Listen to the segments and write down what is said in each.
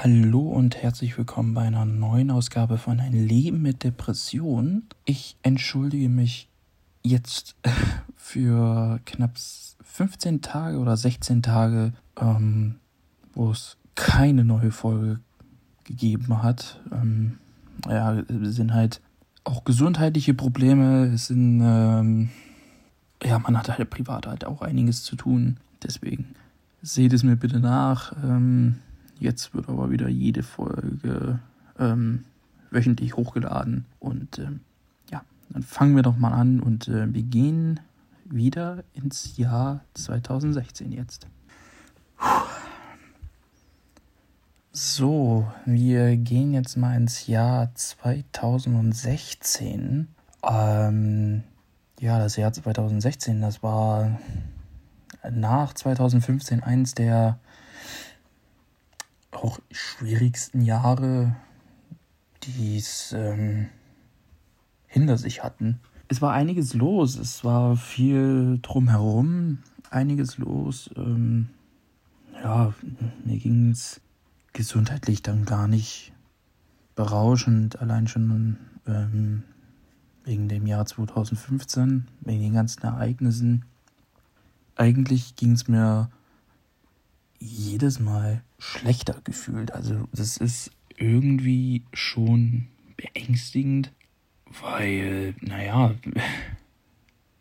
Hallo und herzlich willkommen bei einer neuen Ausgabe von Ein Leben mit Depression. Ich entschuldige mich jetzt für knapp 15 Tage oder 16 Tage, ähm, wo es keine neue Folge gegeben hat. Ähm, ja, es sind halt auch gesundheitliche Probleme. Es sind, ähm, ja, man hat halt privat halt auch einiges zu tun. Deswegen seht es mir bitte nach. Ähm, Jetzt wird aber wieder jede Folge ähm, wöchentlich hochgeladen. Und ähm, ja, dann fangen wir doch mal an und äh, wir gehen wieder ins Jahr 2016 jetzt. So, wir gehen jetzt mal ins Jahr 2016. Ähm, ja, das Jahr 2016, das war nach 2015 eins der auch schwierigsten Jahre, die es ähm, hinter sich hatten. Es war einiges los, es war viel drumherum, einiges los. Ähm, ja, mir ging es gesundheitlich dann gar nicht berauschend, allein schon ähm, wegen dem Jahr 2015, wegen den ganzen Ereignissen. Eigentlich ging es mir jedes Mal schlechter gefühlt. Also das ist irgendwie schon beängstigend, weil, naja,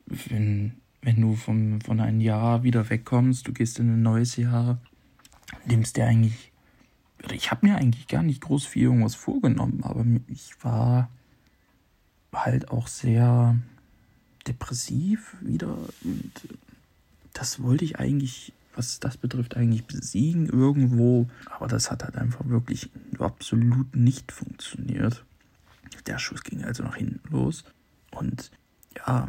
wenn, wenn du vom, von einem Jahr wieder wegkommst, du gehst in ein neues Jahr, nimmst dir eigentlich, ich habe mir eigentlich gar nicht groß viel irgendwas vorgenommen, aber ich war halt auch sehr depressiv wieder und das wollte ich eigentlich was das betrifft, eigentlich besiegen irgendwo. Aber das hat halt einfach wirklich absolut nicht funktioniert. Der Schuss ging also nach hinten los. Und ja,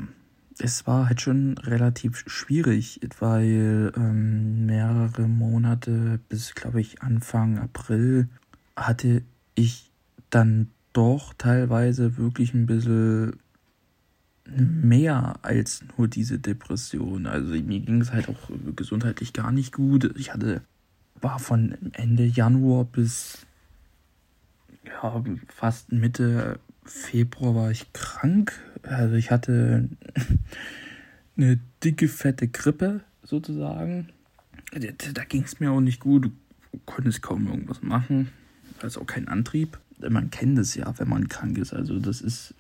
es war halt schon relativ schwierig, weil ähm, mehrere Monate bis, glaube ich, Anfang April hatte ich dann doch teilweise wirklich ein bisschen mehr als nur diese Depression. Also mir ging es halt auch gesundheitlich gar nicht gut. Ich hatte, war von Ende Januar bis ja, fast Mitte Februar war ich krank. Also ich hatte eine dicke, fette Grippe sozusagen. Da ging es mir auch nicht gut. Du konntest kaum irgendwas machen. Also auch kein Antrieb. Man kennt es ja, wenn man krank ist. Also das ist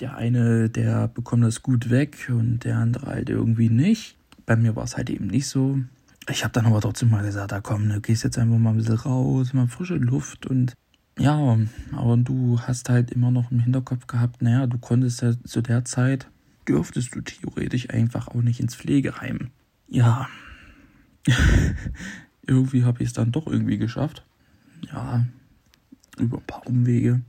der eine, der bekommt das gut weg und der andere halt irgendwie nicht. Bei mir war es halt eben nicht so. Ich habe dann aber trotzdem mal gesagt, da komm, du gehst jetzt einfach mal ein bisschen raus, mal frische Luft und ja, aber du hast halt immer noch im Hinterkopf gehabt, naja, du konntest ja zu der Zeit, dürftest du theoretisch einfach auch nicht ins Pflegeheim. Ja, irgendwie habe ich es dann doch irgendwie geschafft. Ja, über ein paar Umwege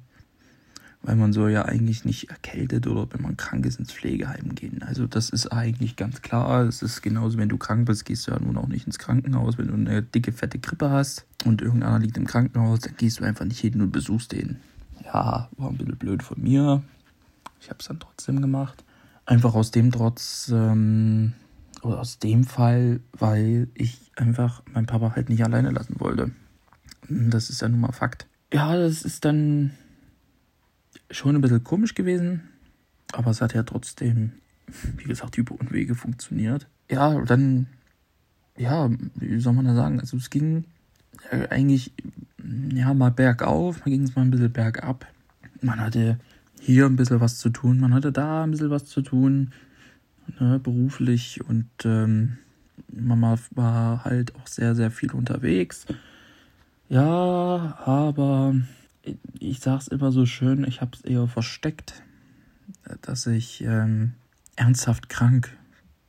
weil man soll ja eigentlich nicht erkältet oder wenn man krank ist ins Pflegeheim gehen. Also das ist eigentlich ganz klar. Es ist genauso, wenn du krank bist, gehst du ja nun auch nicht ins Krankenhaus. Wenn du eine dicke, fette Grippe hast und irgendeiner liegt im Krankenhaus, dann gehst du einfach nicht hin und besuchst den. Ja, war ein bisschen blöd von mir. Ich habe es dann trotzdem gemacht. Einfach aus dem Trotz, ähm, oder aus dem Fall, weil ich einfach meinen Papa halt nicht alleine lassen wollte. Das ist ja nun mal Fakt. Ja, das ist dann schon ein bisschen komisch gewesen, aber es hat ja trotzdem, wie gesagt, über Unwege funktioniert. Ja, dann, ja, wie soll man da sagen? Also es ging eigentlich, ja, mal bergauf, dann ging es mal ein bisschen bergab. Man hatte hier ein bisschen was zu tun, man hatte da ein bisschen was zu tun, ne, beruflich und ähm, Mama war halt auch sehr, sehr viel unterwegs. Ja, aber ich sag's immer so schön, ich hab's eher versteckt, dass ich ähm, ernsthaft krank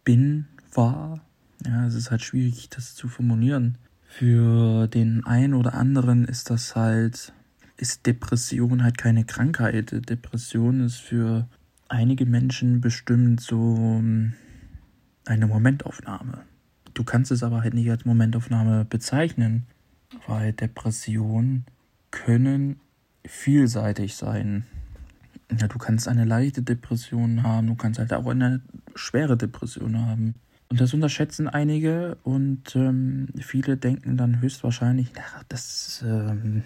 bin, war. Ja, es ist halt schwierig, das zu formulieren. Für den einen oder anderen ist das halt, ist Depression halt keine Krankheit. Depression ist für einige Menschen bestimmt so ähm, eine Momentaufnahme. Du kannst es aber halt nicht als Momentaufnahme bezeichnen, weil Depression können vielseitig sein. Ja, du kannst eine leichte Depression haben, du kannst halt auch eine schwere Depression haben. Und das unterschätzen einige und ähm, viele denken dann höchstwahrscheinlich, ach, das ähm,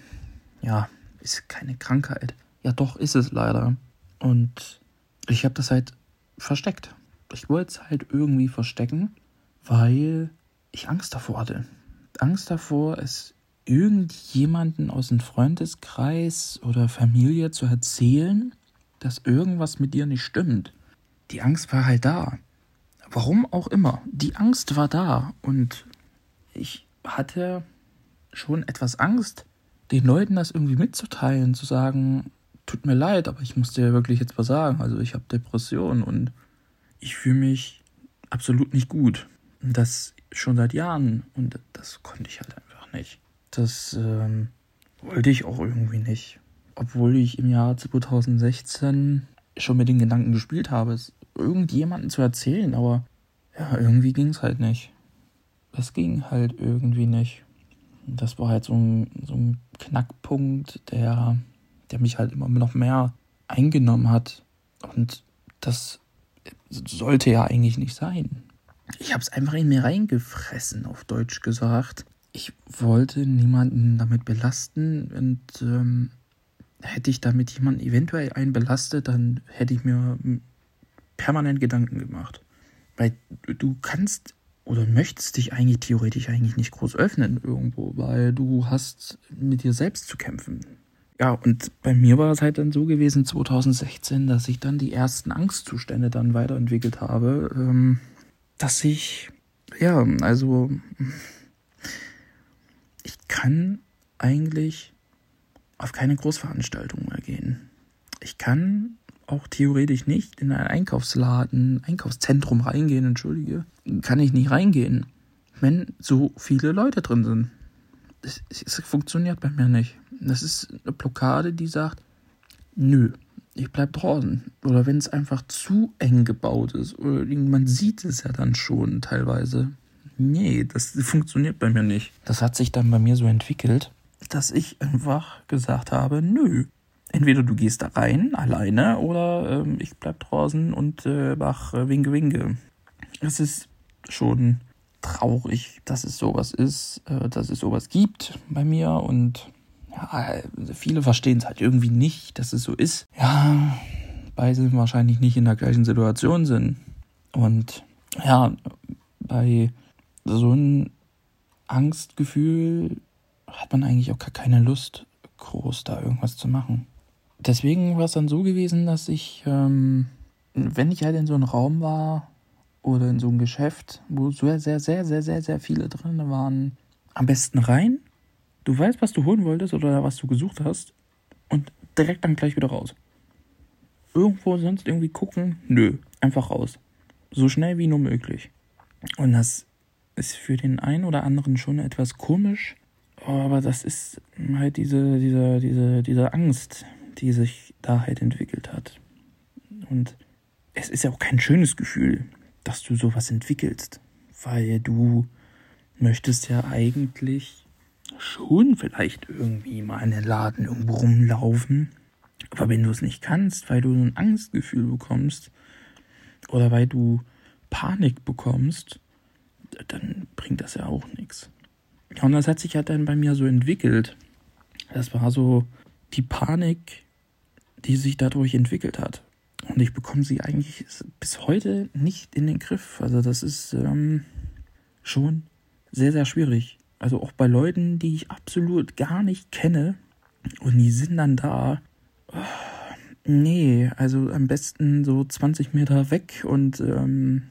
ja, ist keine Krankheit. Ja, doch, ist es leider. Und ich habe das halt versteckt. Ich wollte es halt irgendwie verstecken, weil ich Angst davor hatte. Angst davor, es irgendjemanden aus dem Freundeskreis oder Familie zu erzählen, dass irgendwas mit dir nicht stimmt. Die Angst war halt da. Warum auch immer. Die Angst war da und ich hatte schon etwas Angst, den Leuten das irgendwie mitzuteilen, zu sagen, tut mir leid, aber ich muss dir wirklich jetzt was sagen. Also ich habe Depressionen und ich fühle mich absolut nicht gut. Und das schon seit Jahren und das konnte ich halt einfach nicht. Das ähm, wollte ich auch irgendwie nicht. Obwohl ich im Jahr 2016 schon mit den Gedanken gespielt habe, es irgendjemandem zu erzählen, aber ja, irgendwie ging es halt nicht. Es ging halt irgendwie nicht. Das war halt so ein, so ein Knackpunkt, der, der mich halt immer noch mehr eingenommen hat. Und das sollte ja eigentlich nicht sein. Ich habe es einfach in mir reingefressen, auf Deutsch gesagt. Ich wollte niemanden damit belasten und ähm, hätte ich damit jemanden eventuell einen belastet, dann hätte ich mir permanent Gedanken gemacht. Weil du kannst oder möchtest dich eigentlich theoretisch eigentlich nicht groß öffnen irgendwo, weil du hast mit dir selbst zu kämpfen. Ja, und bei mir war es halt dann so gewesen 2016, dass ich dann die ersten Angstzustände dann weiterentwickelt habe, ähm, dass ich, ja, also ich kann eigentlich auf keine Großveranstaltung mehr gehen. Ich kann auch theoretisch nicht in einen Einkaufsladen, Einkaufszentrum reingehen, entschuldige, kann ich nicht reingehen, wenn so viele Leute drin sind. Es, es funktioniert bei mir nicht. Das ist eine Blockade, die sagt, nö, ich bleib draußen. Oder wenn es einfach zu eng gebaut ist, oder man sieht es ja dann schon teilweise. Nee, das funktioniert bei mir nicht. Das hat sich dann bei mir so entwickelt, dass ich einfach gesagt habe, nö, entweder du gehst da rein alleine oder ähm, ich bleib draußen und äh, mach äh, Winke Winke. Es ist schon traurig, dass es sowas ist, äh, dass es sowas gibt bei mir und ja, viele verstehen es halt irgendwie nicht, dass es so ist. Ja, beide wahrscheinlich nicht in der gleichen Situation sind. Und ja, bei so einem Angstgefühl hat man eigentlich auch gar keine Lust, groß da irgendwas zu machen deswegen war es dann so gewesen, dass ich, ähm, wenn ich halt in so einem Raum war oder in so einem Geschäft, wo sehr, sehr, sehr, sehr, sehr, sehr viele drin waren, am besten rein. Du weißt, was du holen wolltest oder was du gesucht hast und direkt dann gleich wieder raus. Irgendwo sonst irgendwie gucken? Nö, einfach raus. So schnell wie nur möglich. Und das ist für den einen oder anderen schon etwas komisch, aber das ist halt diese, diese, diese, diese Angst, die sich da halt entwickelt hat. Und es ist ja auch kein schönes Gefühl, dass du sowas entwickelst, weil du möchtest ja eigentlich schon vielleicht irgendwie mal in den Laden irgendwo rumlaufen. Aber wenn du es nicht kannst, weil du ein Angstgefühl bekommst oder weil du Panik bekommst, dann bringt das ja auch nichts. Ja, und das hat sich halt dann bei mir so entwickelt. Das war so die Panik die sich dadurch entwickelt hat. Und ich bekomme sie eigentlich bis heute nicht in den Griff. Also das ist ähm, schon sehr, sehr schwierig. Also auch bei Leuten, die ich absolut gar nicht kenne und die sind dann da. Oh, nee, also am besten so 20 Meter weg und ähm,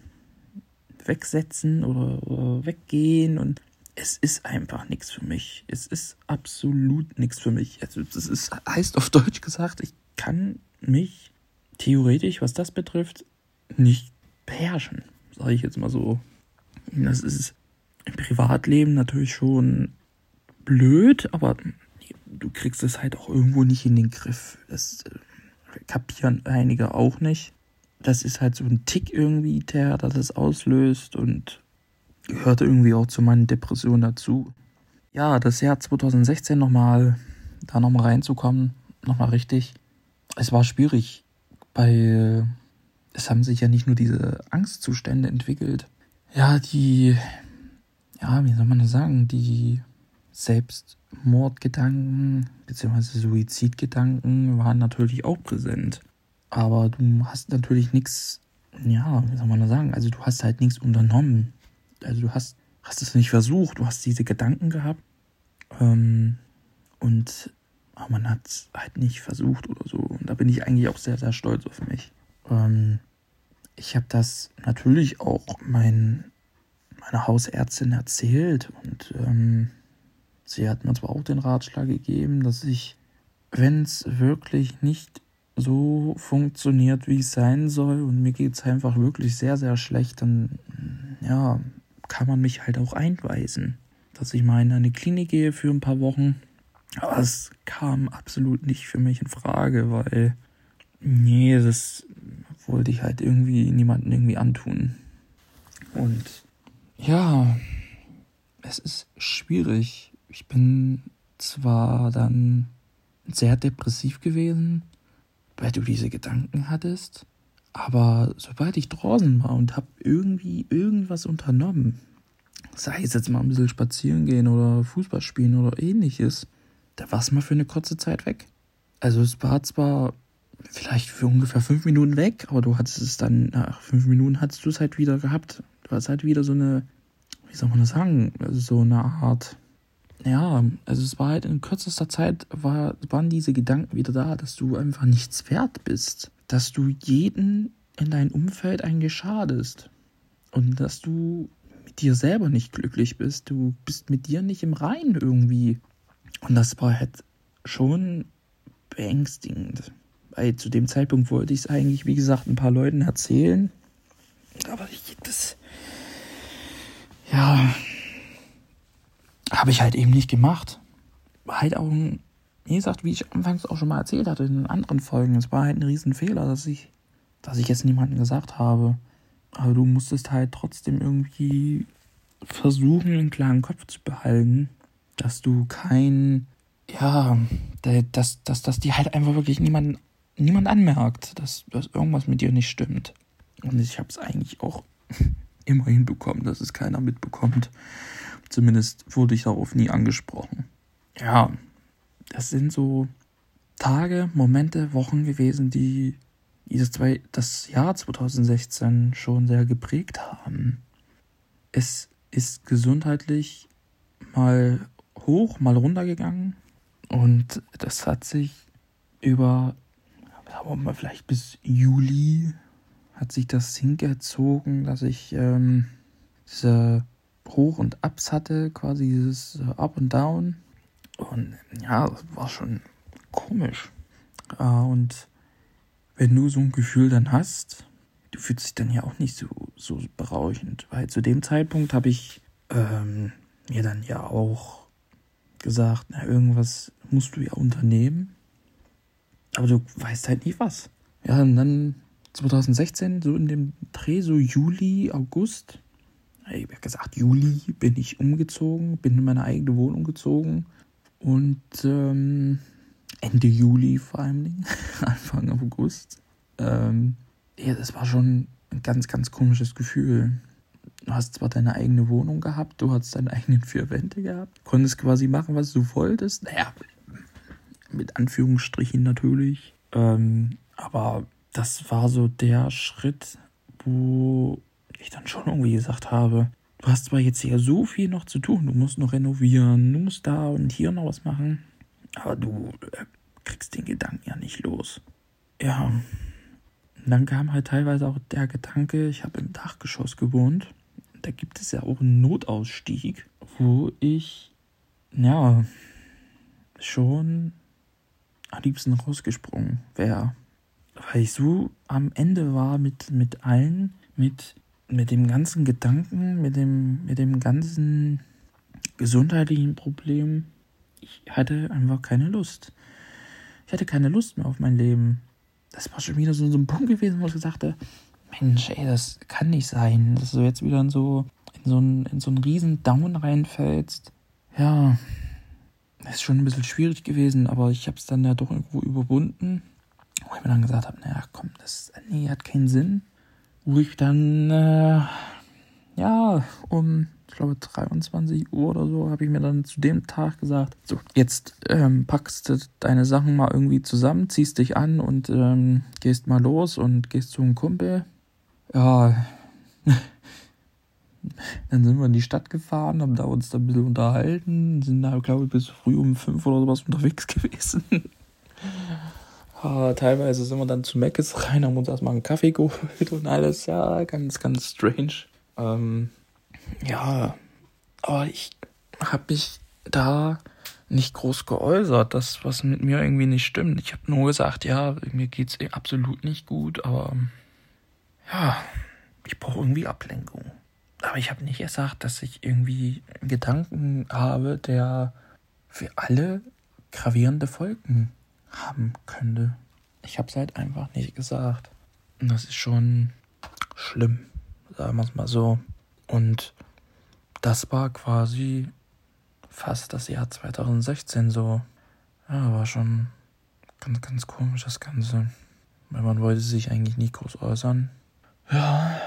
wegsetzen oder, oder weggehen und es ist einfach nichts für mich. Es ist absolut nichts für mich. Also das ist, heißt auf Deutsch gesagt, ich kann mich theoretisch, was das betrifft, nicht beherrschen, sage ich jetzt mal so. Das ist im Privatleben natürlich schon blöd, aber du kriegst es halt auch irgendwo nicht in den Griff. Das äh, kapieren einige auch nicht. Das ist halt so ein Tick irgendwie, der das auslöst und gehört irgendwie auch zu meinen Depressionen dazu. Ja, das Jahr 2016 nochmal, da nochmal reinzukommen, nochmal richtig es war schwierig, weil es haben sich ja nicht nur diese Angstzustände entwickelt. ja, die, ja, wie soll man das sagen, die Selbstmordgedanken bzw. Suizidgedanken waren natürlich auch präsent. Aber du hast natürlich nichts, ja, wie soll man das sagen, also du hast halt nichts unternommen. Also du hast, hast es nicht versucht, du hast diese Gedanken gehabt ähm, und aber man hat es halt nicht versucht oder so. Und da bin ich eigentlich auch sehr, sehr stolz auf mich. Ähm, ich habe das natürlich auch mein, meiner Hausärztin erzählt und ähm, sie hat mir zwar auch den Ratschlag gegeben, dass ich, wenn es wirklich nicht so funktioniert, wie es sein soll und mir geht es einfach wirklich sehr, sehr schlecht, dann ja, kann man mich halt auch einweisen, dass ich mal in eine Klinik gehe für ein paar Wochen. Aber es kam absolut nicht für mich in Frage, weil nee, das wollte ich halt irgendwie niemanden irgendwie antun. Und ja, es ist schwierig. Ich bin zwar dann sehr depressiv gewesen, weil du diese Gedanken hattest, aber sobald ich draußen war und habe irgendwie irgendwas unternommen, sei es jetzt mal ein bisschen spazieren gehen oder Fußball spielen oder ähnliches, da war es mal für eine kurze Zeit weg. Also es war zwar vielleicht für ungefähr fünf Minuten weg, aber du hattest es dann, nach fünf Minuten hattest du es halt wieder gehabt. Du hast halt wieder so eine, wie soll man das sagen, so eine Art, ja, also es war halt in kürzester Zeit, war, waren diese Gedanken wieder da, dass du einfach nichts wert bist. Dass du jeden in deinem Umfeld eigentlich schadest. Und dass du mit dir selber nicht glücklich bist. Du bist mit dir nicht im Reinen irgendwie. Und das war halt schon beängstigend. Weil zu dem Zeitpunkt wollte ich es eigentlich, wie gesagt, ein paar Leuten erzählen. Aber ich, das. Ja. Habe ich halt eben nicht gemacht. War halt auch. Wie gesagt, wie ich anfangs auch schon mal erzählt hatte in anderen Folgen, es war halt ein Riesenfehler, dass ich, dass ich jetzt niemandem gesagt habe. Aber du musstest halt trotzdem irgendwie versuchen, einen klaren Kopf zu behalten, dass du kein, ja, dass, dass, dass die halt einfach wirklich niemanden niemand anmerkt, dass, dass irgendwas mit dir nicht stimmt. Und ich habe es eigentlich auch immer hinbekommen, dass es keiner mitbekommt. Zumindest wurde ich darauf nie angesprochen. Ja, das sind so Tage, Momente, Wochen gewesen, die dieses zwei, das Jahr 2016 schon sehr geprägt haben. Es ist gesundheitlich mal hoch, mal runter gegangen und das hat sich über aber mal vielleicht bis Juli hat sich das hingezogen, dass ich ähm, diese Hoch und Ups hatte, quasi dieses äh, Up und Down. Und ja, das war schon komisch. Äh, und wenn du so ein Gefühl dann hast, du fühlst dich dann ja auch nicht so, so berauschend. Weil zu dem Zeitpunkt habe ich ähm, mir dann ja auch gesagt, na, irgendwas musst du ja unternehmen. Aber du weißt halt nie was. Ja, und dann 2016, so in dem Dreh, so Juli, August, ich habe gesagt, Juli bin ich umgezogen, bin in meine eigene Wohnung gezogen. Und ähm, Ende Juli vor allem, Anfang August. Ähm, ja, das war schon ein ganz, ganz komisches Gefühl. Du hast zwar deine eigene Wohnung gehabt, du hast deine eigenen vier Wände gehabt, konntest quasi machen, was du wolltest. Naja, mit Anführungsstrichen natürlich. Ähm, aber das war so der Schritt, wo ich dann schon irgendwie gesagt habe, du hast zwar jetzt hier so viel noch zu tun, du musst noch renovieren, du musst da und hier noch was machen, aber du äh, kriegst den Gedanken ja nicht los. Ja, und dann kam halt teilweise auch der Gedanke, ich habe im Dachgeschoss gewohnt, da gibt es ja auch einen Notausstieg, wo ich, ja, schon am liebsten rausgesprungen wäre. Weil ich so am Ende war mit, mit allen, mit, mit dem ganzen Gedanken, mit dem, mit dem ganzen gesundheitlichen Problem. Ich hatte einfach keine Lust. Ich hatte keine Lust mehr auf mein Leben. Das war schon wieder so, so ein Punkt gewesen, wo ich gesagt habe, Mensch, ey, das kann nicht sein, dass du jetzt wieder in so, in so einen, in so einen riesen Down reinfällst. Ja, ist schon ein bisschen schwierig gewesen, aber ich habe es dann ja doch irgendwo überwunden. Wo ich mir dann gesagt habe, naja, komm, das nee, hat keinen Sinn. Wo ich dann, äh, ja, um, ich glaube, 23 Uhr oder so, habe ich mir dann zu dem Tag gesagt, so, jetzt ähm, packst du deine Sachen mal irgendwie zusammen, ziehst dich an und ähm, gehst mal los und gehst zu einem Kumpel. Ja, dann sind wir in die Stadt gefahren, haben da uns da ein bisschen unterhalten, sind da, glaube ich, bis früh um fünf oder sowas unterwegs gewesen. Ja, teilweise sind wir dann zu Meckes rein, haben uns erstmal einen Kaffee geholt und alles. Ja, ganz, ganz strange. Ähm, ja, aber ich habe mich da nicht groß geäußert, das, was mit mir irgendwie nicht stimmt. Ich habe nur gesagt, ja, mir geht's absolut nicht gut, aber ja, ich brauche irgendwie Ablenkung. Aber ich habe nicht gesagt, dass ich irgendwie einen Gedanken habe, der für alle gravierende Folgen haben könnte. Ich habe es halt einfach nicht gesagt. Und das ist schon schlimm, sagen wir es mal so. Und das war quasi fast das Jahr 2016 so. Ja, war schon ganz, ganz komisch das Ganze. Weil man wollte sich eigentlich nie groß äußern. Ja,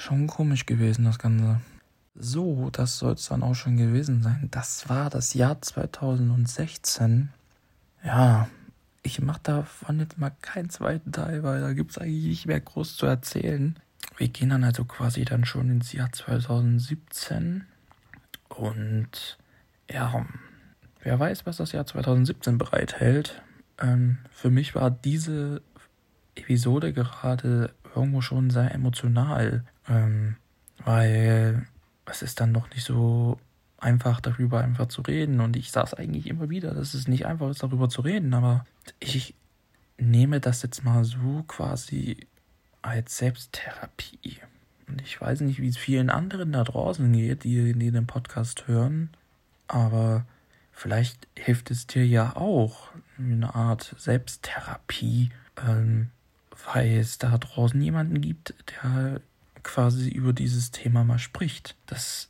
Schon komisch gewesen, das Ganze. So, das soll es dann auch schon gewesen sein. Das war das Jahr 2016. Ja, ich mache davon jetzt mal keinen zweiten Teil, weil da gibt es eigentlich nicht mehr groß zu erzählen. Wir gehen dann also quasi dann schon ins Jahr 2017. Und ja, wer weiß, was das Jahr 2017 bereithält. Ähm, für mich war diese Episode gerade irgendwo schon sehr emotional. Ähm, weil es ist dann doch nicht so einfach darüber einfach zu reden. Und ich es eigentlich immer wieder, dass es nicht einfach ist, darüber zu reden. Aber ich nehme das jetzt mal so quasi als Selbsttherapie. Und ich weiß nicht, wie es vielen anderen da draußen geht, die, die den Podcast hören. Aber vielleicht hilft es dir ja auch eine Art Selbsttherapie, ähm, weil es da draußen jemanden gibt, der quasi über dieses Thema mal spricht. Das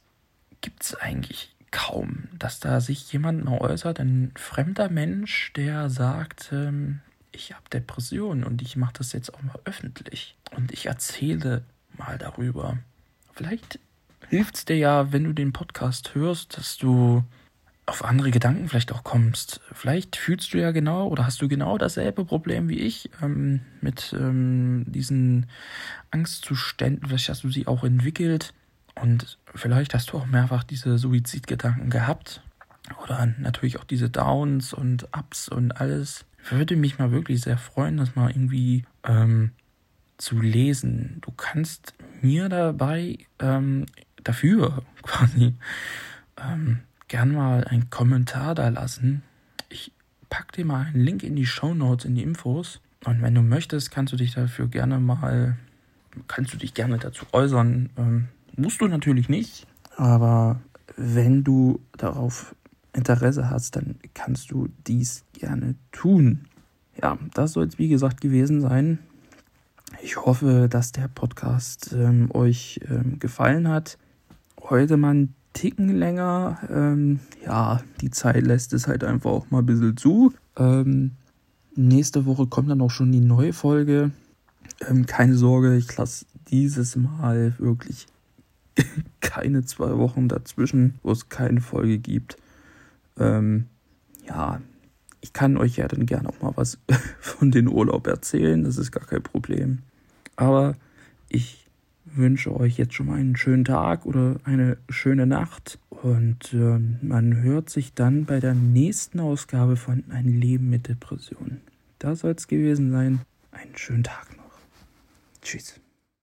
gibt es eigentlich kaum, dass da sich jemand mal äußert, ein fremder Mensch, der sagt, ähm, ich habe Depressionen und ich mache das jetzt auch mal öffentlich und ich erzähle mal darüber. Vielleicht hilft es dir ja, wenn du den Podcast hörst, dass du auf andere Gedanken vielleicht auch kommst. Vielleicht fühlst du ja genau oder hast du genau dasselbe Problem wie ich ähm, mit ähm, diesen Angstzuständen. Vielleicht hast du sie auch entwickelt und vielleicht hast du auch mehrfach diese Suizidgedanken gehabt oder natürlich auch diese Downs und Ups und alles. Würde mich mal wirklich sehr freuen, das mal irgendwie ähm, zu lesen. Du kannst mir dabei ähm, dafür quasi ähm, gern mal einen Kommentar da lassen. Ich pack dir mal einen Link in die Show Notes, in die Infos. Und wenn du möchtest, kannst du dich dafür gerne mal, kannst du dich gerne dazu äußern. Ähm, musst du natürlich nicht, aber wenn du darauf Interesse hast, dann kannst du dies gerne tun. Ja, das soll es wie gesagt gewesen sein. Ich hoffe, dass der Podcast ähm, euch ähm, gefallen hat. Heute mal ein Ticken länger. Ähm, ja, die Zeit lässt es halt einfach auch mal ein bisschen zu. Ähm, nächste Woche kommt dann auch schon die neue Folge. Ähm, keine Sorge, ich lasse dieses Mal wirklich keine zwei Wochen dazwischen, wo es keine Folge gibt. Ähm, ja, ich kann euch ja dann gerne auch mal was von den Urlaub erzählen, das ist gar kein Problem. Aber ich wünsche euch jetzt schon mal einen schönen Tag oder eine schöne Nacht. Und äh, man hört sich dann bei der nächsten Ausgabe von Ein Leben mit Depression. Da soll es gewesen sein. Einen schönen Tag noch. Tschüss.